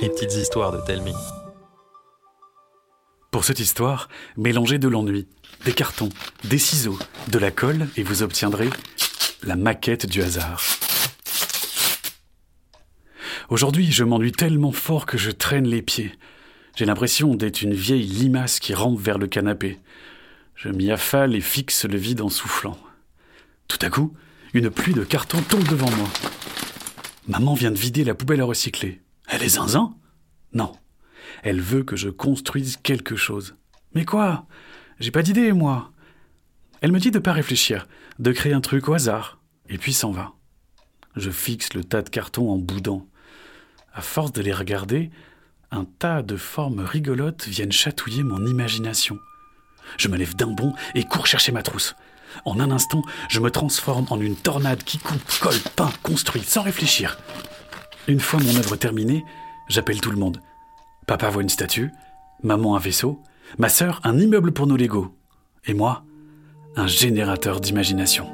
Les petites histoires de Telmi. Pour cette histoire, mélangez de l'ennui, des cartons, des ciseaux, de la colle et vous obtiendrez la maquette du hasard. Aujourd'hui, je m'ennuie tellement fort que je traîne les pieds. J'ai l'impression d'être une vieille limace qui rampe vers le canapé. Je m'y affale et fixe le vide en soufflant. Tout à coup, une pluie de cartons tombe devant moi. Maman vient de vider la poubelle à recycler. Elle est zinzin? Non. Elle veut que je construise quelque chose. Mais quoi? J'ai pas d'idée, moi. Elle me dit de pas réfléchir, de créer un truc au hasard, et puis s'en va. Je fixe le tas de cartons en boudant. À force de les regarder, un tas de formes rigolotes viennent chatouiller mon imagination. Je me lève d'un bond et cours chercher ma trousse. En un instant, je me transforme en une tornade qui coupe, colle, peint, construit, sans réfléchir. Une fois mon œuvre terminée, j'appelle tout le monde. Papa voit une statue, maman un vaisseau, ma sœur un immeuble pour nos Legos, et moi, un générateur d'imagination.